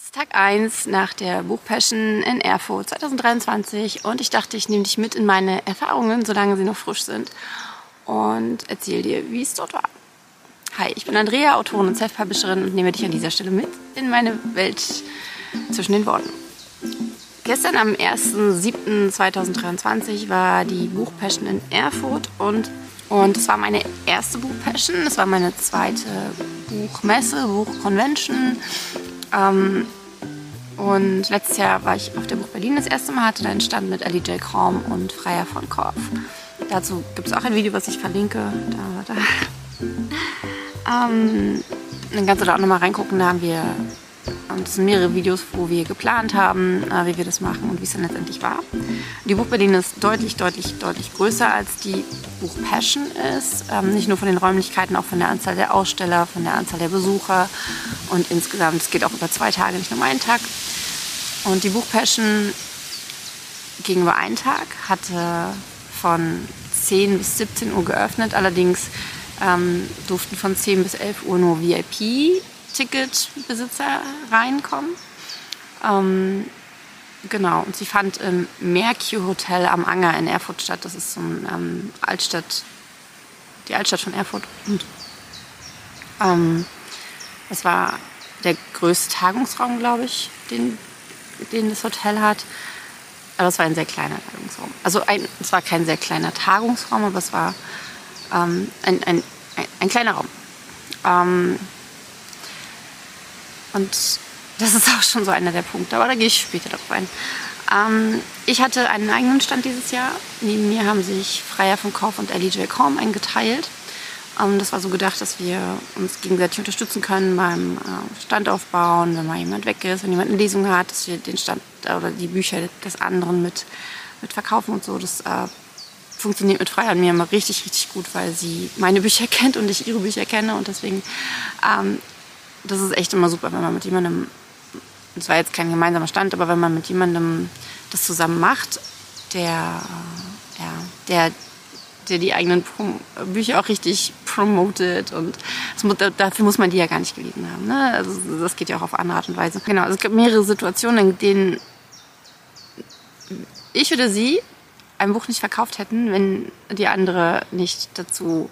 Es ist Tag 1 nach der Buchpassion in Erfurt 2023 und ich dachte, ich nehme dich mit in meine Erfahrungen, solange sie noch frisch sind und erzähle dir, wie es dort war. Hi, ich bin Andrea, Autorin und Self-Publisherin und nehme dich an dieser Stelle mit in meine Welt zwischen den Worten. Gestern am 1.7.2023 war die Buchpassion in Erfurt und und es war meine erste Buchpassion, es war meine zweite Buchmesse, Buchconvention. Ähm, und letztes Jahr war ich auf der Buch Berlin das erste Mal, hatte da einen Stand mit Ellie J. Krom und Freier von Korf. Dazu gibt es auch ein Video, was ich verlinke. Da, da. Ähm, dann kannst du da auch nochmal reingucken. Da haben wir und es sind mehrere Videos, wo wir geplant haben, äh, wie wir das machen und wie es dann letztendlich war. Die Buch Berlin ist deutlich, deutlich, deutlich größer als die Buch Passion ist. Ähm, nicht nur von den Räumlichkeiten, auch von der Anzahl der Aussteller, von der Anzahl der Besucher. Und insgesamt, es geht auch über zwei Tage, nicht nur einen Tag. Und die Buch Passion ging über einen Tag, hatte von 10 bis 17 Uhr geöffnet. Allerdings ähm, durften von 10 bis 11 Uhr nur VIP Ticketbesitzer reinkommen. Ähm, genau, und sie fand im Mercure Hotel am Anger in Erfurt statt. Das ist so ein ähm, Altstadt, die Altstadt von Erfurt. Und ähm, das war der größte Tagungsraum, glaube ich, den, den das Hotel hat. Aber es war ein sehr kleiner Tagungsraum. Also ein, es war kein sehr kleiner Tagungsraum, aber es war ähm, ein, ein, ein, ein, kleiner Raum. Ähm, und das ist auch schon so einer der Punkte, aber da gehe ich später darauf ein. Ähm, ich hatte einen eigenen Stand dieses Jahr. Neben mir haben sich Freier von Kauf und Ellie J. Korm eingeteilt. Ähm, das war so gedacht, dass wir uns gegenseitig unterstützen können beim äh, Stand aufbauen, wenn mal jemand weg ist, wenn jemand eine Lesung hat, dass wir den Stand oder die Bücher des anderen mit, mit verkaufen und so. Das äh, funktioniert mit Freier und mir immer richtig, richtig gut, weil sie meine Bücher kennt und ich ihre Bücher kenne und deswegen ähm, das ist echt immer super, wenn man mit jemandem, das war jetzt kein gemeinsamer Stand, aber wenn man mit jemandem das zusammen macht, der, ja, der, der die eigenen Prom Bücher auch richtig promotet und muss, dafür muss man die ja gar nicht gelesen haben. Ne? Also das geht ja auch auf andere Art und Weise. Genau, also es gibt mehrere Situationen, in denen ich oder sie ein Buch nicht verkauft hätten, wenn die andere nicht dazu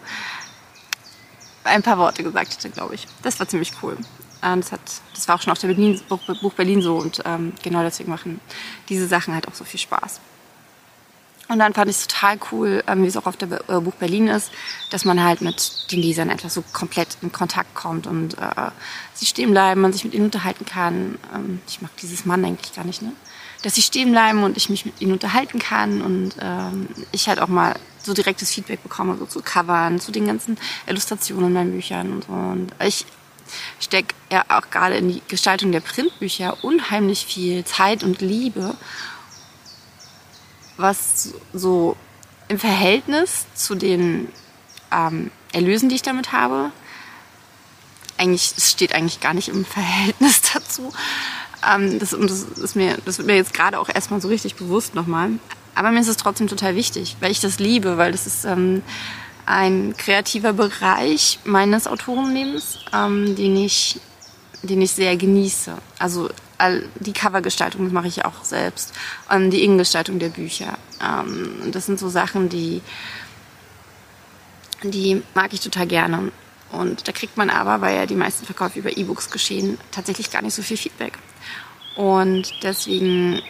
ein paar Worte gesagt hätte, glaube ich. Das war ziemlich cool. Das, hat, das war auch schon auf der Berlin, Buch Berlin so und ähm, genau deswegen machen diese Sachen halt auch so viel Spaß. Und dann fand ich es total cool, ähm, wie es auch auf der äh, Buch Berlin ist, dass man halt mit den Lesern etwas so komplett in Kontakt kommt und äh, sie stehen bleiben, man sich mit ihnen unterhalten kann. Ähm, ich mag dieses Mann eigentlich gar nicht, ne? Dass sie stehen bleiben und ich mich mit ihnen unterhalten kann und ähm, ich halt auch mal so direktes Feedback bekomme, so zu Covern, zu den ganzen Illustrationen in meinen Büchern und so. Und ich stecke ja auch gerade in die Gestaltung der Printbücher unheimlich viel Zeit und Liebe, was so im Verhältnis zu den ähm, Erlösen, die ich damit habe, eigentlich, es steht eigentlich gar nicht im Verhältnis dazu. Ähm, das, das, ist mir, das wird mir jetzt gerade auch erstmal so richtig bewusst nochmal. Aber mir ist es trotzdem total wichtig, weil ich das liebe, weil das ist ähm, ein kreativer Bereich meines Autorenlebens, ähm, den, ich, den ich sehr genieße. Also die Covergestaltung mache ich auch selbst, ähm, die Innengestaltung der Bücher. Ähm, das sind so Sachen, die, die mag ich total gerne. Und da kriegt man aber, weil ja die meisten Verkäufe über E-Books geschehen, tatsächlich gar nicht so viel Feedback. Und deswegen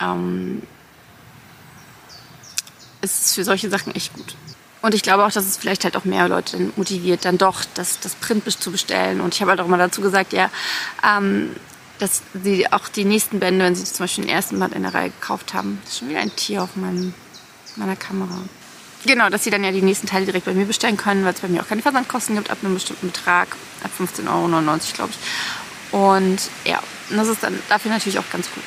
ähm, ist es für solche Sachen echt gut. Und ich glaube auch, dass es vielleicht halt auch mehr Leute motiviert, dann doch das, das Print zu bestellen. Und ich habe halt auch immer dazu gesagt, ja, ähm, dass sie auch die nächsten Bände, wenn sie zum Beispiel den ersten Band in der Reihe gekauft haben, das ist schon wieder ein Tier auf meinem, meiner Kamera. Genau, dass sie dann ja die nächsten Teile direkt bei mir bestellen können, weil es bei mir auch keine Versandkosten gibt ab einem bestimmten Betrag, ab 15,99 Euro, glaube ich. Und ja, das ist dann dafür natürlich auch ganz gut.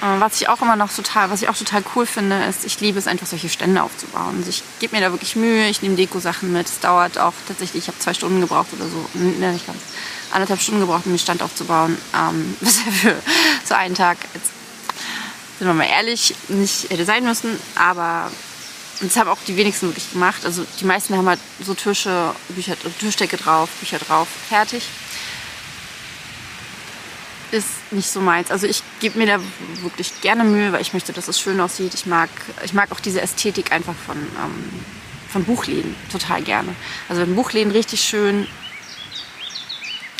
Äh, was ich auch immer noch total, was ich auch total cool finde, ist, ich liebe es einfach, solche Stände aufzubauen. Also ich gebe mir da wirklich Mühe, ich nehme Deko-Sachen mit. Es dauert auch tatsächlich, ich habe zwei Stunden gebraucht oder so, ne, nicht ganz, anderthalb Stunden gebraucht, um den Stand aufzubauen. Ähm, bisher für so einen Tag, jetzt sind wir mal ehrlich, nicht hätte sein müssen, aber das haben auch die wenigsten wirklich gemacht. Also die meisten haben halt so Tische, Bücher, Tischdecke drauf, Bücher drauf, fertig. Ist nicht so meins. Also ich gebe mir da wirklich gerne Mühe, weil ich möchte, dass es schön aussieht. Ich mag, ich mag auch diese Ästhetik einfach von, ähm, von Buchläden total gerne. Also wenn Buchläden richtig schön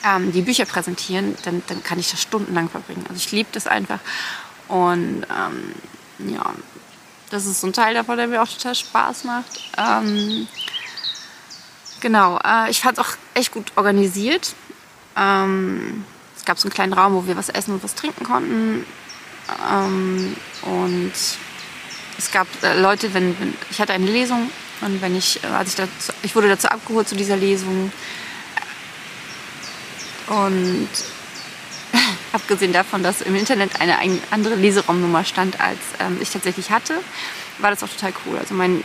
ähm, die Bücher präsentieren, dann, dann kann ich das stundenlang verbringen. Also ich liebe das einfach. Und ähm, ja, das ist so ein Teil davon, der mir auch total Spaß macht. Ähm, genau, äh, ich fand es auch echt gut organisiert. Ähm, gab so einen kleinen Raum, wo wir was essen und was trinken konnten. Ähm, und es gab äh, Leute, wenn, wenn, ich hatte eine Lesung und wenn ich, äh, als ich dazu, ich wurde dazu abgeholt zu dieser Lesung und abgesehen davon, dass im Internet eine andere Leseraumnummer stand, als ähm, ich tatsächlich hatte, war das auch total cool. Also mein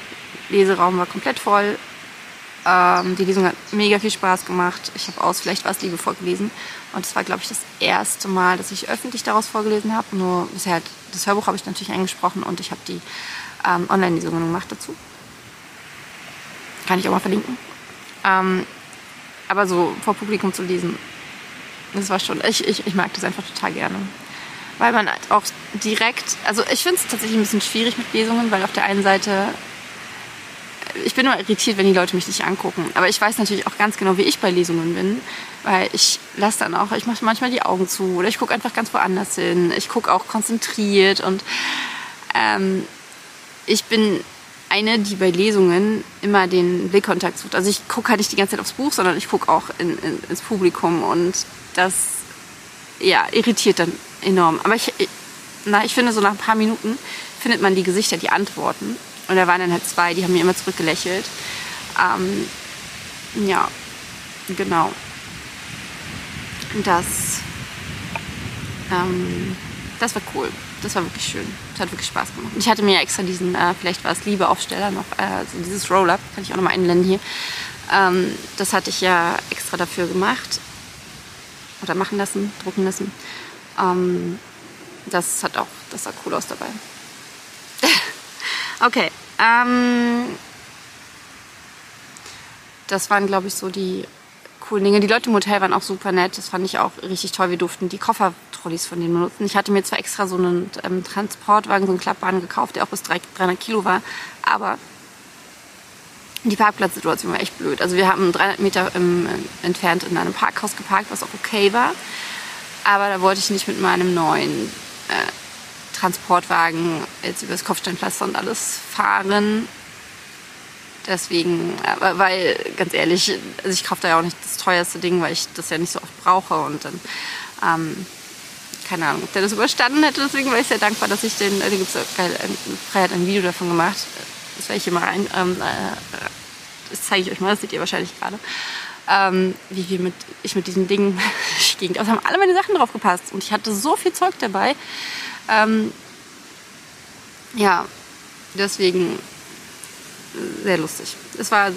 Leseraum war komplett voll. Ähm, die Lesung hat mega viel Spaß gemacht. Ich habe aus Vielleicht war es Liebe vorgelesen. Und es war, glaube ich, das erste Mal, dass ich öffentlich daraus vorgelesen habe. Nur bisher das Hörbuch habe ich natürlich eingesprochen und ich habe die ähm, Online-Lesungen gemacht dazu. Kann ich auch mal verlinken. Ähm, aber so vor Publikum zu lesen, das war schon, ich, ich, ich mag das einfach total gerne. Weil man halt auch direkt, also ich finde es tatsächlich ein bisschen schwierig mit Lesungen, weil auf der einen Seite, ich bin immer irritiert, wenn die Leute mich nicht angucken. Aber ich weiß natürlich auch ganz genau, wie ich bei Lesungen bin, weil ich lasse dann auch, ich mache manchmal die Augen zu oder ich gucke einfach ganz woanders hin. Ich gucke auch konzentriert und ähm, ich bin eine, die bei Lesungen immer den Blickkontakt sucht. Also ich gucke halt nicht die ganze Zeit aufs Buch, sondern ich gucke auch in, in, ins Publikum und das ja, irritiert dann enorm. Aber ich, na, ich finde, so nach ein paar Minuten findet man die Gesichter, die Antworten. Und da waren dann halt zwei, die haben mir immer zurückgelächelt. Ähm, ja, genau. Das, ähm, das war cool. Das war wirklich schön. Das hat wirklich Spaß gemacht. Ich hatte mir extra diesen, äh, vielleicht war es Liebeaufsteller noch, äh, also dieses Roll-Up, kann ich auch nochmal einblenden hier. Ähm, das hatte ich ja extra dafür gemacht oder machen lassen, drucken lassen. Ähm, das hat auch, das sah cool aus dabei. okay. Ähm, das waren, glaube ich, so die coolen Dinge. Die Leute im Hotel waren auch super nett. Das fand ich auch richtig toll. Wir durften die Koffertrolleys von denen benutzen. Ich hatte mir zwar extra so einen ähm, Transportwagen, so einen Klappwagen gekauft, der auch bis 300 Kilo war. Aber die Parkplatzsituation war echt blöd. Also wir haben 300 Meter im, äh, entfernt in einem Parkhaus geparkt, was auch okay war. Aber da wollte ich nicht mit meinem neuen äh, Transportwagen jetzt über das Kopfsteinpflaster und alles fahren. Deswegen, äh, weil ganz ehrlich, also ich kaufe da ja auch nicht das teuerste Ding, weil ich das ja nicht so oft brauche und dann, ähm, keine Ahnung, ob der das überstanden hätte. Deswegen war ich sehr dankbar, dass ich den, äh, da gibt es geil, Freiheit ein Video davon gemacht das werde ich hier mal rein. Ähm, äh, das zeige ich euch mal, das seht ihr wahrscheinlich gerade. Ähm, wie wir mit, ich mit diesen Dingen ging. Also haben alle meine Sachen drauf gepasst und ich hatte so viel Zeug dabei. Ähm, ja, deswegen sehr lustig. Es war, es,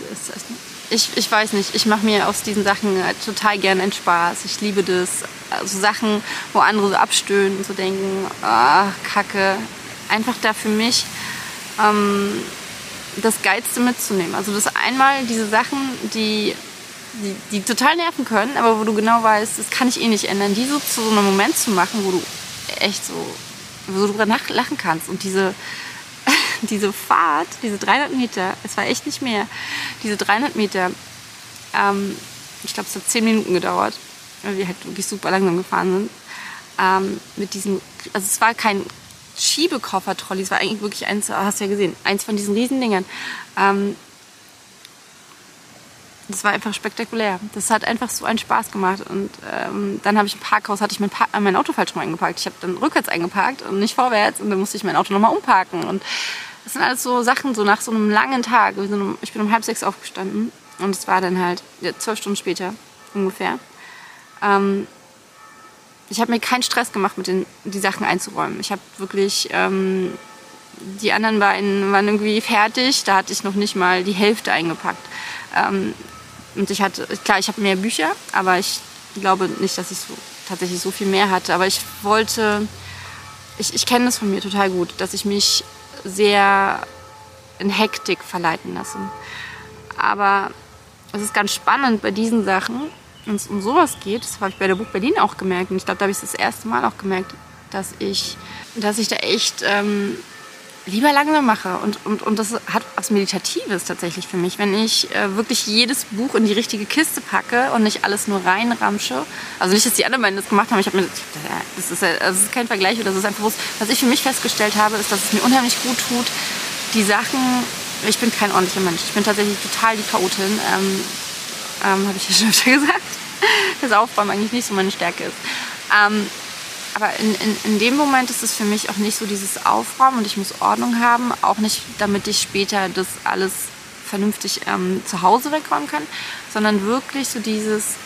ich, ich weiß nicht, ich mache mir aus diesen Sachen total gerne einen Spaß. Ich liebe das. Also Sachen, wo andere so abstöhnen und so denken, ach, Kacke. Einfach da für mich ähm, das Geilste mitzunehmen. Also das einmal diese Sachen, die, die, die, total nerven können, aber wo du genau weißt, das kann ich eh nicht ändern, die so zu so einem Moment zu machen, wo du echt so, wo du drüber lachen kannst. Und diese, diese Fahrt, diese 300 Meter, es war echt nicht mehr, diese 300 Meter, ähm, ich glaube, es hat 10 Minuten gedauert, weil wir halt wirklich super langsam gefahren sind. Ähm, mit diesem, also es war kein Schiebekoffer-Trolley. Es war eigentlich wirklich eins, hast du ja gesehen, eins von diesen Riesendingern. Ähm, das war einfach spektakulär. Das hat einfach so einen Spaß gemacht. Und ähm, dann habe ich im Parkhaus, hatte ich mein, pa mein Auto falsch rum eingeparkt. Ich habe dann rückwärts eingeparkt und nicht vorwärts. Und dann musste ich mein Auto nochmal umparken. Und das sind alles so Sachen, so nach so einem langen Tag. Ich bin um halb sechs aufgestanden. Und es war dann halt ja, zwölf Stunden später ungefähr. Ähm, ich habe mir keinen Stress gemacht, mit den, die Sachen einzuräumen. Ich habe wirklich, ähm, die anderen beiden waren irgendwie fertig, da hatte ich noch nicht mal die Hälfte eingepackt. Ähm, und ich hatte, klar, ich habe mehr Bücher, aber ich glaube nicht, dass ich so, tatsächlich so viel mehr hatte. Aber ich wollte, ich, ich kenne das von mir total gut, dass ich mich sehr in Hektik verleiten lasse. Aber es ist ganz spannend bei diesen Sachen, wenn es um sowas geht, das habe ich bei der Buch Berlin auch gemerkt und ich glaube, da habe ich es das erste Mal auch gemerkt, dass ich, dass ich da echt ähm, lieber langsam mache. Und, und, und das hat was Meditatives tatsächlich für mich. Wenn ich äh, wirklich jedes Buch in die richtige Kiste packe und nicht alles nur reinramsche. Also nicht, dass die anderen beiden das gemacht haben. Ich habe mir, das ist, das ist kein Vergleich oder das ist einfach bewusst. Was ich für mich festgestellt habe, ist, dass es mir unheimlich gut tut, die Sachen, ich bin kein ordentlicher Mensch. Ich bin tatsächlich total die Chaotin. Ähm, ähm, habe ich ja schon öfter gesagt. Das Aufräumen eigentlich nicht so meine Stärke ist. Ähm, aber in, in, in dem Moment ist es für mich auch nicht so dieses Aufräumen und ich muss Ordnung haben, auch nicht, damit ich später das alles vernünftig ähm, zu Hause wegräumen kann, sondern wirklich so dieses,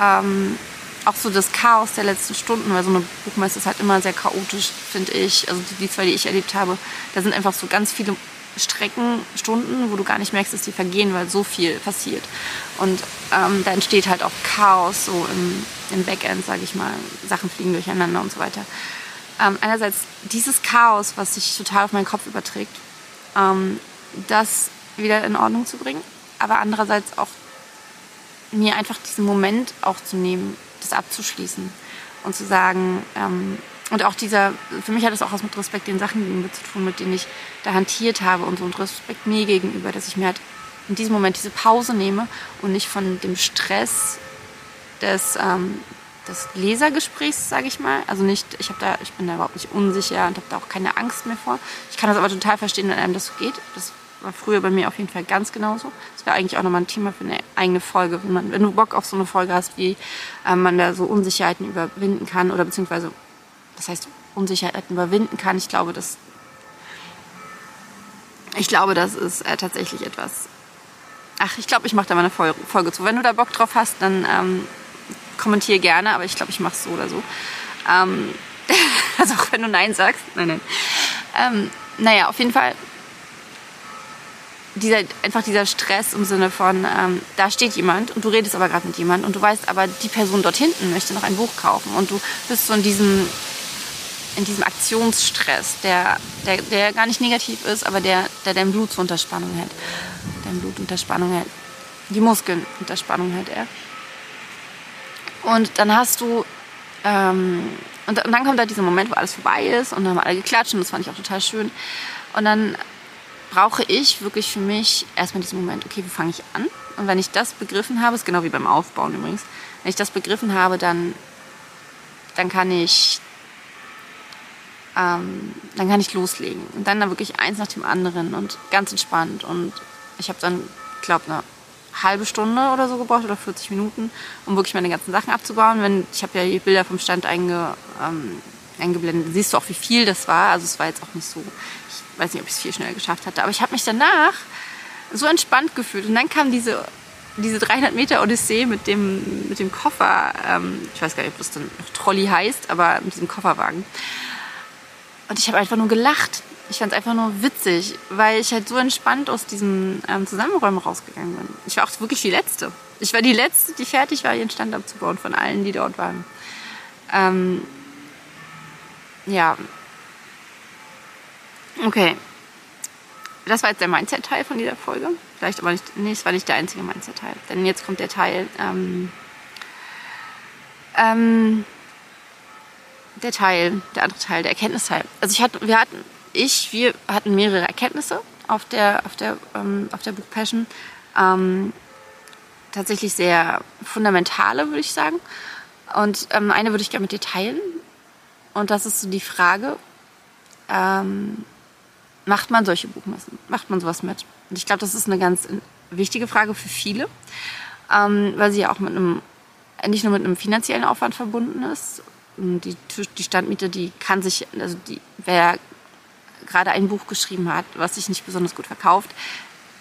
ähm, auch so das Chaos der letzten Stunden, weil so eine Buchmesse ist halt immer sehr chaotisch, finde ich. Also die, die zwei, die ich erlebt habe, da sind einfach so ganz viele Strecken, Stunden, wo du gar nicht merkst, dass die vergehen, weil so viel passiert. Und ähm, da entsteht halt auch Chaos so im, im Backend, sage ich mal. Sachen fliegen durcheinander und so weiter. Ähm, einerseits dieses Chaos, was sich total auf meinen Kopf überträgt, ähm, das wieder in Ordnung zu bringen, aber andererseits auch mir einfach diesen Moment auch zu nehmen, das abzuschließen und zu sagen, ähm, und auch dieser, für mich hat das auch was mit Respekt den Sachen gegenüber zu tun, mit denen ich da hantiert habe und so und Respekt mir gegenüber, dass ich mir halt in diesem Moment diese Pause nehme und nicht von dem Stress des, ähm, des Lesergesprächs, sage ich mal. Also nicht, ich habe da, ich bin da überhaupt nicht unsicher und habe da auch keine Angst mehr vor. Ich kann das aber total verstehen, wenn einem das so geht. Das war früher bei mir auf jeden Fall ganz genauso. Das wäre eigentlich auch nochmal ein Thema für eine eigene Folge, wenn, man, wenn du Bock auf so eine Folge hast, wie ähm, man da so Unsicherheiten überwinden kann oder beziehungsweise das heißt, Unsicherheiten überwinden kann. Ich glaube, das, ich glaube, das ist äh, tatsächlich etwas. Ach, ich glaube, ich mache da mal eine Folge zu. Wenn du da Bock drauf hast, dann ähm, kommentiere gerne, aber ich glaube, ich mache es so oder so. Ähm, also auch wenn du Nein sagst. Nein, nein. Ähm, naja, auf jeden Fall dieser, einfach dieser Stress im Sinne von, ähm, da steht jemand und du redest aber gerade mit jemand und du weißt aber, die Person dort hinten möchte noch ein Buch kaufen und du bist so in diesem in diesem Aktionsstress, der, der, der gar nicht negativ ist, aber der, der dein Blut zur Unterspannung hält. Dein Blut unter Spannung hält. Die Muskeln unter Spannung hält er. Und dann hast du, ähm, und, und, dann kommt da dieser Moment, wo alles vorbei ist und dann haben alle geklatscht und das fand ich auch total schön. Und dann brauche ich wirklich für mich erstmal diesen Moment, okay, wo fange ich an? Und wenn ich das begriffen habe, ist genau wie beim Aufbauen übrigens, wenn ich das begriffen habe, dann, dann kann ich ähm, dann kann ich loslegen. Und dann da wirklich eins nach dem anderen und ganz entspannt. Und ich habe dann, glaube eine halbe Stunde oder so gebraucht oder 40 Minuten, um wirklich meine ganzen Sachen abzubauen. Wenn, ich habe ja die Bilder vom Stand einge, ähm, eingeblendet. Siehst du auch, wie viel das war. Also es war jetzt auch nicht so, ich weiß nicht, ob ich es viel schneller geschafft hatte. Aber ich habe mich danach so entspannt gefühlt. Und dann kam diese diese 300 Meter Odyssee mit dem, mit dem Koffer, ähm, ich weiß gar nicht, ob das dann noch Trolley heißt, aber mit diesem Kofferwagen. Und ich habe einfach nur gelacht. Ich fand es einfach nur witzig, weil ich halt so entspannt aus diesem ähm, Zusammenräumen rausgegangen bin. Ich war auch wirklich die Letzte. Ich war die Letzte, die fertig war, ihren Stand abzubauen von allen, die dort waren. Ähm, ja. Okay. Das war jetzt der Mindset-Teil von dieser Folge. Vielleicht aber nicht, nee, es war nicht der einzige Mindset-Teil. Denn jetzt kommt der Teil, ähm, ähm, der Teil, der andere Teil, der Erkenntnisteil. Also ich hatte, wir hatten, ich, wir hatten mehrere Erkenntnisse auf der, auf der, ähm, auf der Book Passion. Ähm, tatsächlich sehr fundamentale, würde ich sagen. Und ähm, eine würde ich gerne mit dir teilen. Und das ist so die Frage, ähm, macht man solche Buchmessen? Macht man sowas mit? Und ich glaube, das ist eine ganz wichtige Frage für viele, ähm, weil sie ja auch mit einem, nicht nur mit einem finanziellen Aufwand verbunden ist, die, die Standmiete, die kann sich, also die, wer gerade ein Buch geschrieben hat, was sich nicht besonders gut verkauft,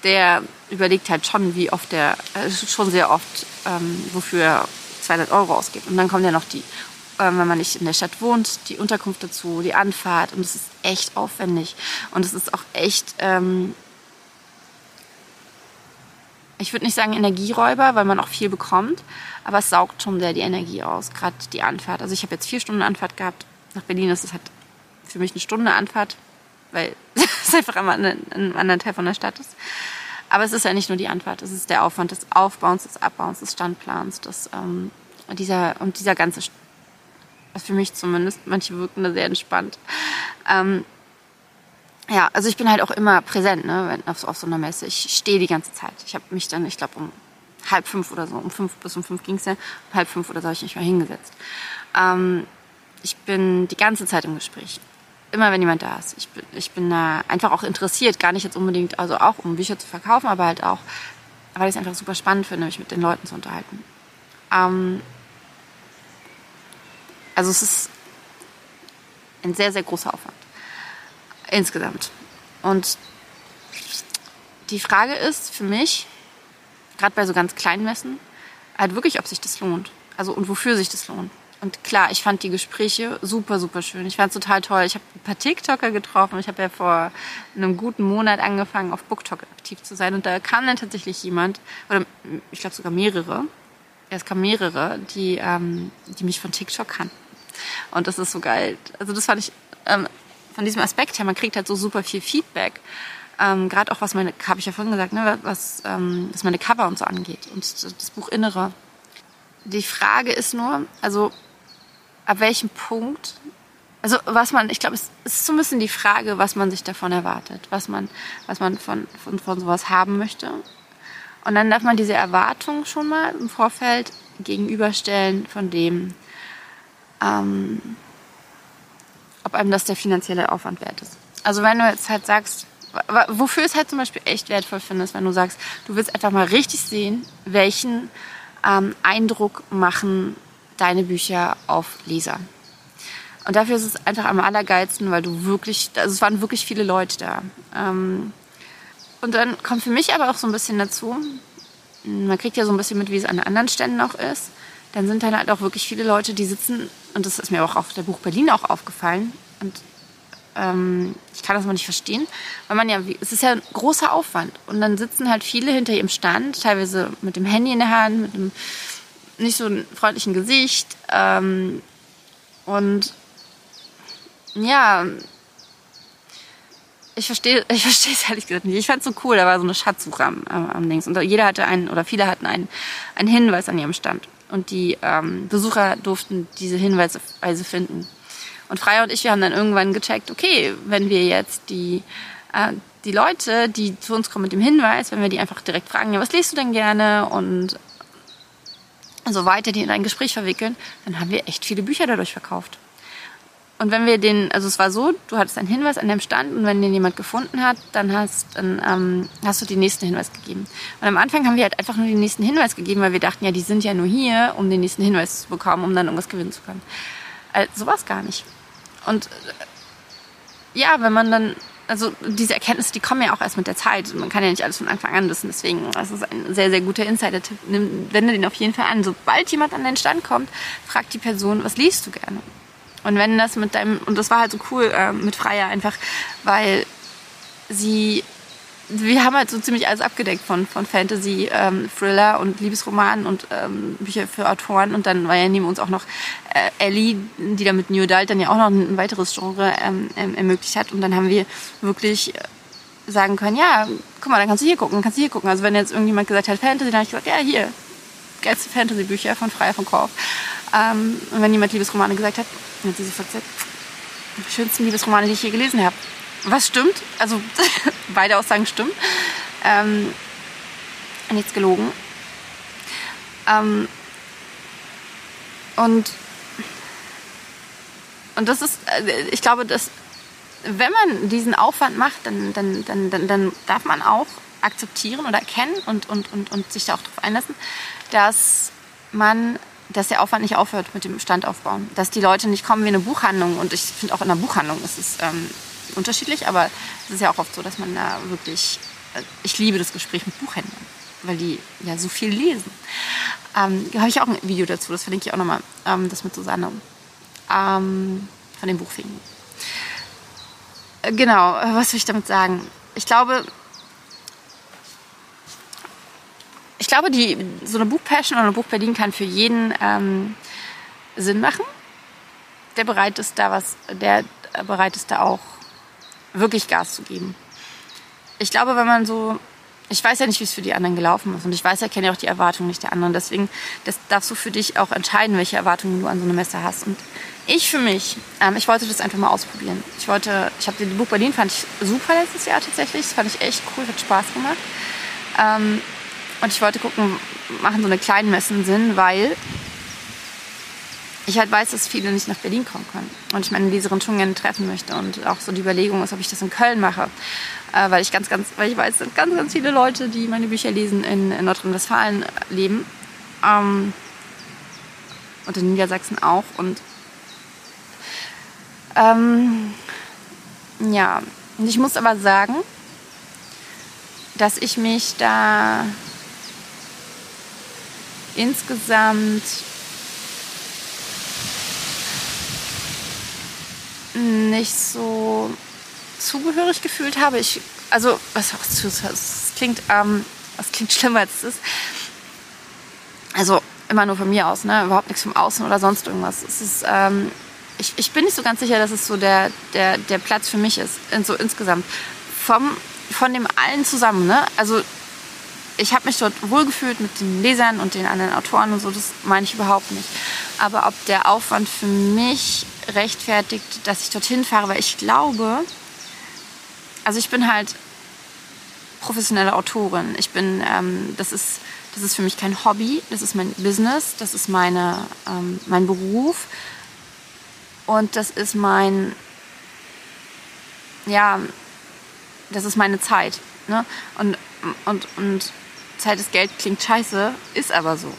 der überlegt halt schon, wie oft der, äh, schon sehr oft, ähm, wofür er 200 Euro ausgibt. Und dann kommen ja noch die, äh, wenn man nicht in der Stadt wohnt, die Unterkunft dazu, die Anfahrt. Und es ist echt aufwendig. Und es ist auch echt ähm, ich würde nicht sagen Energieräuber, weil man auch viel bekommt, aber es saugt schon sehr die Energie aus, gerade die Anfahrt. Also ich habe jetzt vier Stunden Anfahrt gehabt. Nach Berlin ist es halt für mich eine Stunde Anfahrt, weil es einfach ein anderer Teil von der Stadt ist. Aber es ist ja nicht nur die Antwort, es ist der Aufwand des Aufbauens, des Abbauens, des Standplans, des, ähm, dieser, und dieser ganze, für mich zumindest, manche wirken da sehr entspannt. Ähm, ja, also ich bin halt auch immer präsent, ne, auf, auf so einer Messe. Ich stehe die ganze Zeit. Ich habe mich dann, ich glaube, um halb fünf oder so, um fünf bis um fünf ging es ja, um halb fünf oder so habe ich mich mal hingesetzt. Ähm, ich bin die ganze Zeit im Gespräch. Immer wenn jemand da ist. Ich bin, ich bin da einfach auch interessiert, gar nicht jetzt unbedingt, also auch um Bücher zu verkaufen, aber halt auch, weil ich es einfach super spannend finde, mich mit den Leuten zu unterhalten. Ähm, also es ist ein sehr, sehr großer Aufwand. Insgesamt. Und die Frage ist für mich, gerade bei so ganz kleinen Messen, halt wirklich, ob sich das lohnt. Also und wofür sich das lohnt. Und klar, ich fand die Gespräche super, super schön. Ich fand es total toll. Ich habe ein paar TikToker getroffen. Ich habe ja vor einem guten Monat angefangen, auf BookTok aktiv zu sein. Und da kam dann tatsächlich jemand, oder ich glaube sogar mehrere, es kamen mehrere, die, ähm, die mich von TikTok kannten. Und das ist so geil. Also das fand ich ähm, von diesem Aspekt her, man kriegt halt so super viel Feedback. Ähm, Gerade auch was meine, habe ich ja vorhin gesagt, ne, was, ähm, was meine Cover und so angeht und das Buch Innere. Die Frage ist nur, also ab welchem Punkt, also was man, ich glaube, es ist so ein bisschen die Frage, was man sich davon erwartet, was man, was man von, von, von sowas haben möchte. Und dann darf man diese Erwartung schon mal im Vorfeld gegenüberstellen von dem, ähm, ob einem das der finanzielle Aufwand wert ist. Also wenn du jetzt halt sagst, wofür es halt zum Beispiel echt wertvoll findest, wenn du sagst, du willst einfach mal richtig sehen, welchen ähm, Eindruck machen deine Bücher auf Leser. Und dafür ist es einfach am allergeilsten, weil du wirklich, also es waren wirklich viele Leute da. Ähm, und dann kommt für mich aber auch so ein bisschen dazu, man kriegt ja so ein bisschen mit, wie es an anderen Ständen auch ist. Dann sind dann halt auch wirklich viele Leute, die sitzen, und das ist mir auch auf der Buch Berlin auch aufgefallen. Und ähm, ich kann das mal nicht verstehen, weil man ja, es ist ja ein großer Aufwand. Und dann sitzen halt viele hinter ihrem Stand, teilweise mit dem Handy in der Hand, mit einem nicht so freundlichen Gesicht. Ähm, und ja, ich verstehe ich verstehe es ehrlich gesagt nicht. Ich fand es so cool, da war so eine Schatzsuche am, am, am Links. Und jeder hatte einen, oder viele hatten einen, einen Hinweis an ihrem Stand. Und die ähm, Besucher durften diese Hinweise finden. Und Freya und ich, wir haben dann irgendwann gecheckt, okay, wenn wir jetzt die, äh, die Leute, die zu uns kommen mit dem Hinweis, wenn wir die einfach direkt fragen, ja, was liest du denn gerne? Und so weiter, die in ein Gespräch verwickeln, dann haben wir echt viele Bücher dadurch verkauft. Und wenn wir den, also es war so, du hattest einen Hinweis an dem Stand und wenn den jemand gefunden hat, dann hast, dann, ähm, hast du den nächsten Hinweis gegeben. Und am Anfang haben wir halt einfach nur den nächsten Hinweis gegeben, weil wir dachten, ja, die sind ja nur hier, um den nächsten Hinweis zu bekommen, um dann irgendwas gewinnen zu können. Also, so war es gar nicht. Und äh, ja, wenn man dann also diese Erkenntnisse, die kommen ja auch erst mit der Zeit. Man kann ja nicht alles von Anfang an wissen. Deswegen, das ist ein sehr, sehr guter Insider-Tipp. Wende den auf jeden Fall an. Sobald jemand an den Stand kommt, fragt die Person, was liest du gerne? Und wenn das mit deinem, und das war halt so cool äh, mit Freier einfach, weil sie wir haben halt so ziemlich alles abgedeckt von, von Fantasy, ähm, Thriller und Liebesromanen und ähm, Bücher für Autoren. Und dann war ja neben uns auch noch äh, Ellie, die da mit New Adult dann ja auch noch ein weiteres Genre ähm, ähm, ermöglicht hat. Und dann haben wir wirklich äh, sagen können, ja, guck mal, dann kannst du hier gucken, dann kannst du hier gucken. Also wenn jetzt irgendjemand gesagt hat Fantasy, dann habe ich gesagt, ja, hier, geilste Fantasy-Bücher von Freier von Korf. Ähm, und wenn jemand Liebesromane gesagt hat, dann hat sie sofort gesagt, schönsten Liebesromane, die ich je gelesen habe. Was stimmt? Also beide Aussagen stimmen. Ähm, nichts gelogen. Ähm, und, und das ist, äh, ich glaube, dass wenn man diesen Aufwand macht, dann, dann, dann, dann, dann darf man auch akzeptieren oder erkennen und, und, und, und sich da auch darauf einlassen, dass man dass der Aufwand nicht aufhört mit dem Standaufbauen. Dass die Leute nicht kommen wie eine Buchhandlung. Und ich finde auch in der Buchhandlung ist es ähm, unterschiedlich, aber es ist ja auch oft so, dass man da wirklich, äh, ich liebe das Gespräch mit Buchhändlern, weil die ja so viel lesen. Ähm, da habe ich auch ein Video dazu, das verlinke ich auch nochmal, ähm, das mit Susanne ähm, von den Buchfingen. Äh, genau, was will ich damit sagen? Ich glaube, ich glaube, die, so eine Buchpassion oder eine Buchberlin kann für jeden ähm, Sinn machen. Der bereit ist, da was, der bereit ist, da auch wirklich Gas zu geben. Ich glaube, wenn man so ich weiß ja nicht, wie es für die anderen gelaufen ist. Und ich weiß ja, kenne ja auch die Erwartungen nicht der anderen. Deswegen das darfst du für dich auch entscheiden, welche Erwartungen du an so eine Messe hast. Und ich für mich, ähm, ich wollte das einfach mal ausprobieren. Ich wollte, ich habe den Buch Berlin, fand ich super letztes Jahr tatsächlich. Das fand ich echt cool, hat Spaß gemacht. Ähm, und ich wollte gucken, machen so eine kleine Messen Sinn, weil ich halt weiß, dass viele nicht nach Berlin kommen können. Und ich meine Leserin schon gerne treffen möchte. Und auch so die Überlegung ist, ob ich das in Köln mache. Äh, weil ich ganz, ganz, weil ich weiß, sind ganz, ganz viele Leute, die meine Bücher lesen, in, in Nordrhein-Westfalen leben. Ähm, und in Niedersachsen auch. Und ähm, ja, und ich muss aber sagen, dass ich mich da insgesamt nicht so zugehörig gefühlt habe. Ich, also, was, was, was klingt, ähm, was klingt schlimmer als es ist. Also, immer nur von mir aus, ne? Überhaupt nichts vom Außen oder sonst irgendwas. Es ist, ähm, ich, ich bin nicht so ganz sicher, dass es so der, der, der Platz für mich ist, so insgesamt. Vom, von dem allen zusammen, ne? Also, ich habe mich dort wohlgefühlt mit den Lesern und den anderen Autoren und so, das meine ich überhaupt nicht. Aber ob der Aufwand für mich rechtfertigt, dass ich dorthin fahre, weil ich glaube, also ich bin halt professionelle Autorin. Ich bin, ähm, das ist, das ist für mich kein Hobby, das ist mein Business, das ist meine, ähm, mein Beruf und das ist mein, ja, das ist meine Zeit. Ne? Und, und, und Ist Geld klingt scheiße, ist aber so.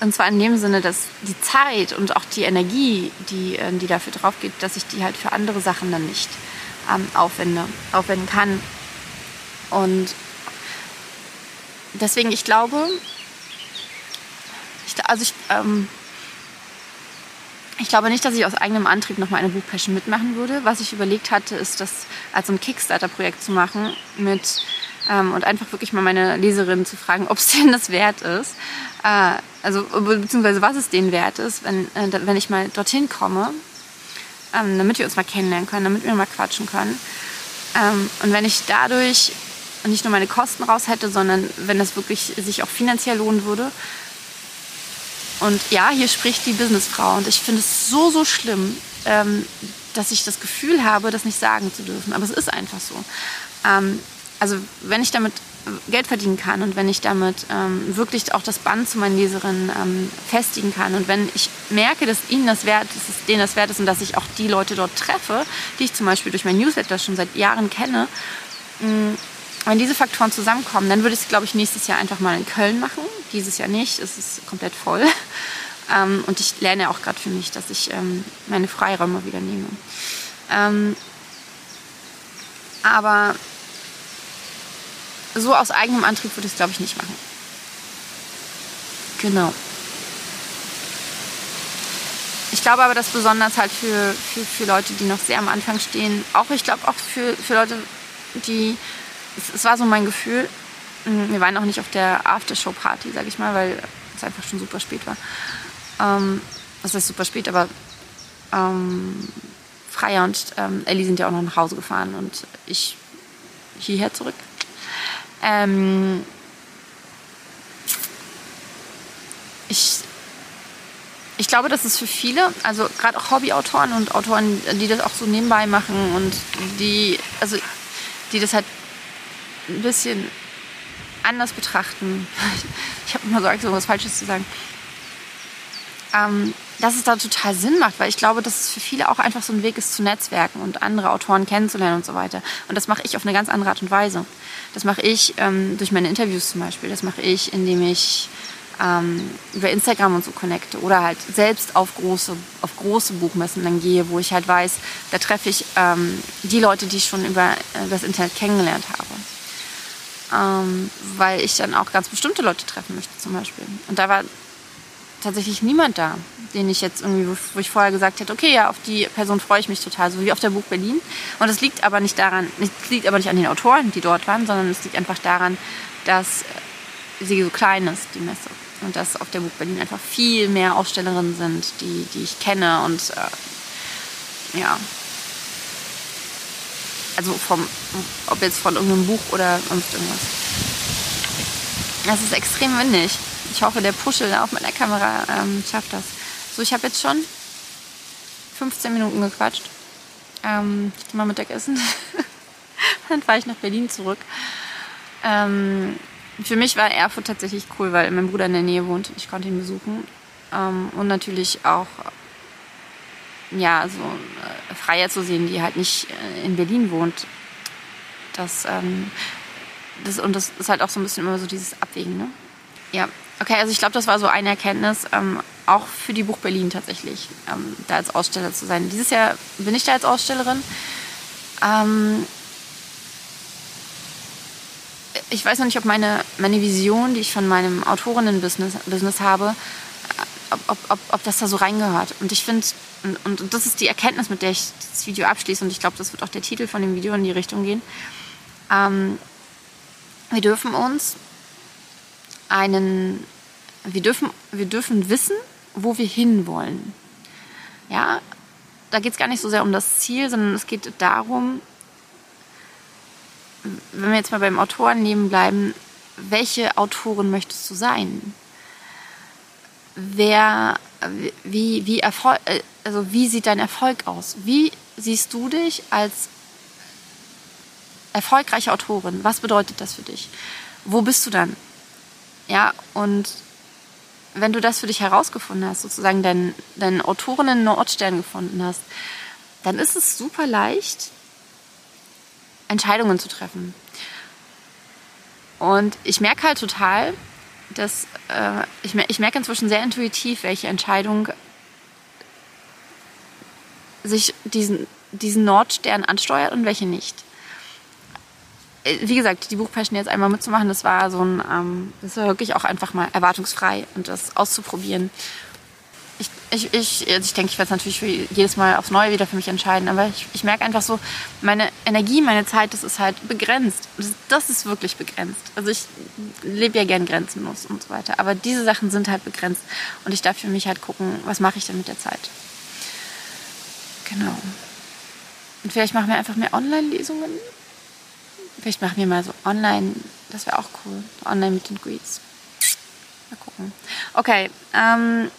Und zwar in dem Sinne, dass die Zeit und auch die Energie, die, äh, die dafür drauf geht, dass ich die halt für andere Sachen dann nicht ähm, aufwende, aufwenden kann. Und deswegen, ich glaube, ich, also ich, ähm, ich glaube nicht, dass ich aus eigenem Antrieb nochmal eine Buchpassion mitmachen würde. Was ich überlegt hatte, ist, das als ein Kickstarter-Projekt zu machen mit ähm, und einfach wirklich mal meine Leserinnen zu fragen, ob es denen das wert ist. Äh, also beziehungsweise was es denen wert ist, wenn, äh, wenn ich mal dorthin komme, ähm, damit wir uns mal kennenlernen können, damit wir mal quatschen können. Ähm, und wenn ich dadurch nicht nur meine Kosten raus hätte, sondern wenn das wirklich sich auch finanziell lohnen würde. Und ja, hier spricht die Businessfrau und ich finde es so, so schlimm, ähm, dass ich das Gefühl habe, das nicht sagen zu dürfen. Aber es ist einfach so. Ähm, also wenn ich damit Geld verdienen kann und wenn ich damit ähm, wirklich auch das Band zu meinen Leserinnen ähm, festigen kann und wenn ich merke, dass ihnen das wert ist, dass denen das wert ist und dass ich auch die Leute dort treffe, die ich zum Beispiel durch mein Newsletter schon seit Jahren kenne, mh, mm, wenn diese Faktoren zusammenkommen, dann würde ich es, glaube ich, nächstes Jahr einfach mal in Köln machen. Dieses Jahr nicht, es ist komplett voll. Ähm, und ich lerne auch gerade für mich, dass ich ähm, meine Freiräume wieder nehme. Ähm, aber so aus eigenem Antrieb würde ich es, glaube ich, nicht machen. Genau. Ich glaube aber, dass besonders halt für, für, für Leute, die noch sehr am Anfang stehen, auch ich glaube auch für, für Leute, die, es, es war so mein Gefühl, mm, wir waren auch nicht auf der Aftershow-Party, sage ich mal, weil es einfach schon super spät war. Ähm, das heißt super spät, aber ähm, Freier und ähm, Ellie sind ja auch noch nach Hause gefahren und ich hierher zurück. Ähm, ich, ich glaube, dass es für viele, also gerade auch Hobbyautoren und Autoren, die das auch so nebenbei machen und die, also die das halt ein bisschen anders betrachten. Ich habe immer so Angst, was Falsches zu sagen. Ähm, dass es da total Sinn macht, weil ich glaube, dass es für viele auch einfach so ein Weg ist zu Netzwerken und andere Autoren kennenzulernen und so weiter. Und das mache ich auf eine ganz andere Art und Weise. Das mache ich ähm, durch meine Interviews zum Beispiel. Das mache ich, indem ich ähm, über Instagram und so connecte oder halt selbst auf große, auf große Buchmessen dann gehe, wo ich halt weiß, da treffe ich ähm, die Leute, die ich schon über äh, das Internet kennengelernt habe. Ähm, weil ich dann auch ganz bestimmte Leute treffen möchte zum Beispiel. Und da war tatsächlich niemand da, den ich jetzt irgendwie, wo ich vorher gesagt hätte, okay, ja, auf die Person freue ich mich total, so wie auf der Buch Berlin. Und es liegt aber nicht daran, es liegt aber nicht an den Autoren, die dort waren, sondern es liegt einfach daran, dass sie so klein ist, die Messe. Und dass auf der Buch Berlin einfach viel mehr Ausstellerinnen sind, die, die ich kenne und äh, ja. Also vom, ob jetzt von irgendeinem Buch oder sonst irgendwas. Es ist extrem windig. Ich hoffe, der Puschel auf meiner Kamera ähm, schafft das. So, ich habe jetzt schon 15 Minuten gequatscht. Ähm, ich gehe mal Mittagessen. Dann fahre ich nach Berlin zurück. Ähm, für mich war Erfurt tatsächlich cool, weil mein Bruder in der Nähe wohnt. Ich konnte ihn besuchen. Ähm, und natürlich auch ja, so äh, Freier zu sehen, die halt nicht äh, in Berlin wohnt. Das, ähm, das, und das ist halt auch so ein bisschen immer so dieses Abwägen, ne? Ja, okay, also ich glaube, das war so eine Erkenntnis, ähm, auch für die Buch Berlin tatsächlich, ähm, da als Aussteller zu sein. Dieses Jahr bin ich da als Ausstellerin. Ähm, ich weiß noch nicht, ob meine, meine Vision, die ich von meinem Autorinnen-Business Business habe, ob, ob, ob, ob das da so reingehört. Und ich finde, und, und, das ist die Erkenntnis, mit der ich das Video abschließe, und ich glaube, das wird auch der Titel von dem Video in die Richtung gehen. Ähm, wir dürfen uns einen, wir dürfen, wir dürfen wissen, wo wir hinwollen. Ja, da geht es gar nicht so sehr um das Ziel, sondern es geht darum, wenn wir jetzt mal beim Autorenleben bleiben, welche Autorin möchtest du sein? Wer, wie, wie Erfolg, also wie sieht dein Erfolg aus? Wie siehst du dich als erfolgreiche Autorin? Was bedeutet das für dich? Wo bist du dann? Ja, und wenn du das für dich herausgefunden hast, sozusagen deinen, deinen Autorinnen-Nordstern gefunden hast, dann ist es super leicht, Entscheidungen zu treffen. Und ich merke halt total, dass äh, ich, ich merke inzwischen sehr intuitiv, welche Entscheidung sich diesen, diesen Nordstern ansteuert und welche nicht. Äh, wie gesagt, die Buchpassion jetzt einmal mitzumachen, das war so ein, ähm, das war wirklich auch einfach mal erwartungsfrei und das auszuprobieren. Ich, ich, ich, also ich denke, ich werde es natürlich jedes Mal aufs Neue wieder für mich entscheiden, aber ich, ich merke einfach so, meine Energie, meine Zeit, das ist halt begrenzt. Das, das ist wirklich begrenzt. Also ich lebe ja gern grenzenlos und so weiter, aber diese Sachen sind halt begrenzt und ich darf für mich halt gucken, was mache ich denn mit der Zeit. Genau. Und vielleicht machen wir einfach mehr Online-Lesungen Vielleicht machen wir mal so online, das wäre auch cool. Online Meet and Greets. Mal gucken. Okay, ähm,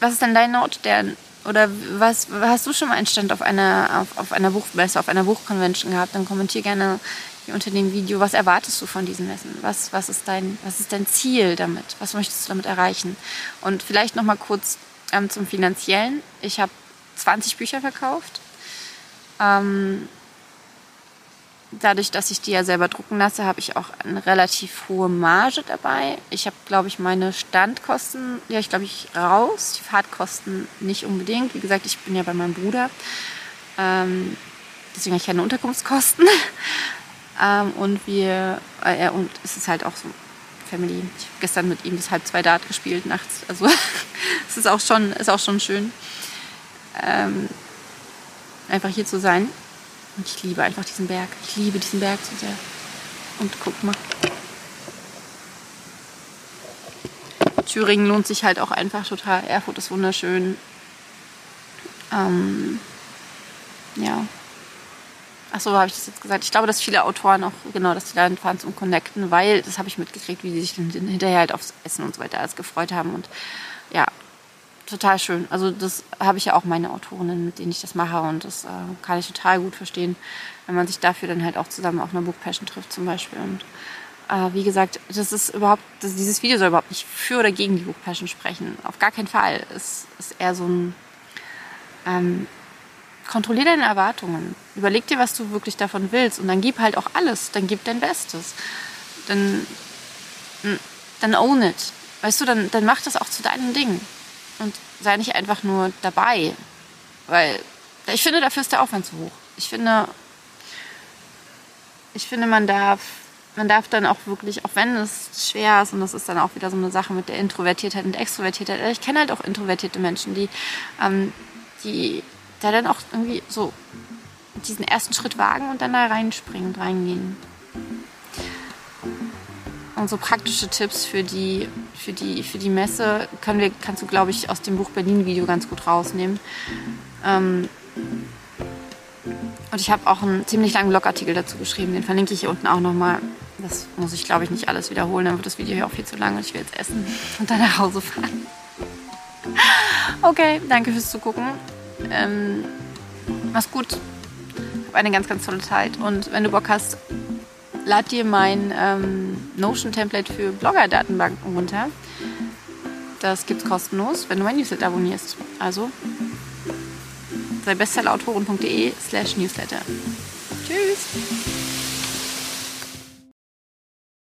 was ist denn dein Notstern? Oder was hast du schon mal einen Stand auf einer, auf, auf einer Buchmesse, auf einer Buchconvention gehabt? Dann kommentier gerne hier unter dem Video. Was erwartest du von diesen Messen? Was, was, ist, dein, was ist dein Ziel damit? Was möchtest du damit erreichen? Und vielleicht noch mal kurz ähm, zum Finanziellen. Ich habe 20 Bücher verkauft. Ähm, dadurch, dass ich die ja selber drucken lasse, habe ich auch eine relativ hohe Marge dabei. Ich habe, glaube ich, meine Standkosten, ja, ich glaube ich raus. Die Fahrtkosten nicht unbedingt. Wie gesagt, ich bin ja bei meinem Bruder. Ähm, deswegen habe ich keine Unterkunftskosten. ähm, und wir, äh, und es ist halt auch so Family. Ich habe gestern mit ihm bis halb zwei Dart gespielt nachts. Also es ist auch schon, ist auch schon schön, ähm, einfach hier zu sein. Und ich liebe einfach diesen Berg. Ich liebe diesen Berg so sehr. Und guck mal. Thüringen lohnt sich halt auch einfach total. Erfurt ist wunderschön. Ähm, ja. Achso, habe ich das jetzt gesagt? Ich glaube, dass viele Autoren auch, genau, dass die da fahren zum Connecten, weil, das habe ich mitgekriegt, wie sie sich dann hinterher halt aufs Essen und so weiter alles gefreut haben. Und ja, total schön. Also das habe ich ja auch meine Autorinnen, mit denen ich das mache und das äh, kann ich total gut verstehen, wenn man sich dafür dann halt auch zusammen auf einer Book Passion trifft zum Beispiel. Und äh, wie gesagt, das ist überhaupt, das, dieses Video soll überhaupt nicht für oder gegen die Book Passion sprechen. Auf gar keinen Fall. Es ist eher so ein ähm, kontrollier deine Erwartungen. Überleg dir, was du wirklich davon willst und dann gib halt auch alles. Dann gib dein Bestes. Dann, dann own it. Weißt du, dann, dann mach das auch zu deinem Ding und sei nicht einfach nur dabei. Weil ich finde, dafür ist der Aufwand zu hoch. Ich finde, ich finde, man darf, man darf dann auch wirklich, auch wenn es schwer ist, und das ist dann auch wieder so eine Sache mit der Introvertiertheit und Extrovertiertheit. Ich kenne halt auch introvertierte Menschen, die, ähm, die da dann auch irgendwie so diesen ersten Schritt wagen und dann da reinspringen und reingehen und so praktische Tipps für die, für die, für die Messe können wir, kannst du, glaube ich, aus dem Buch Berlin-Video ganz gut rausnehmen. Ähm, Und ich habe auch einen ziemlich langen Blogartikel dazu geschrieben. Den verlinke ich hier unten auch nochmal. Das muss ich, glaube ich, nicht alles wiederholen. Dann wird das Video hier auch viel zu lang und ich will jetzt essen und dann nach Hause fahren. Okay, danke fürs Zugucken. Ähm, mach's gut. Hab eine ganz, ganz tolle Zeit. Und wenn du Bock hast, lad dir mein ähm, Notion-Template für Blogger-Datenbanken runter. Das gibt's kostenlos, wenn du mein Newsletter abonnierst. Also sei bestsellerautoren.de slash newsletter. Tschüss!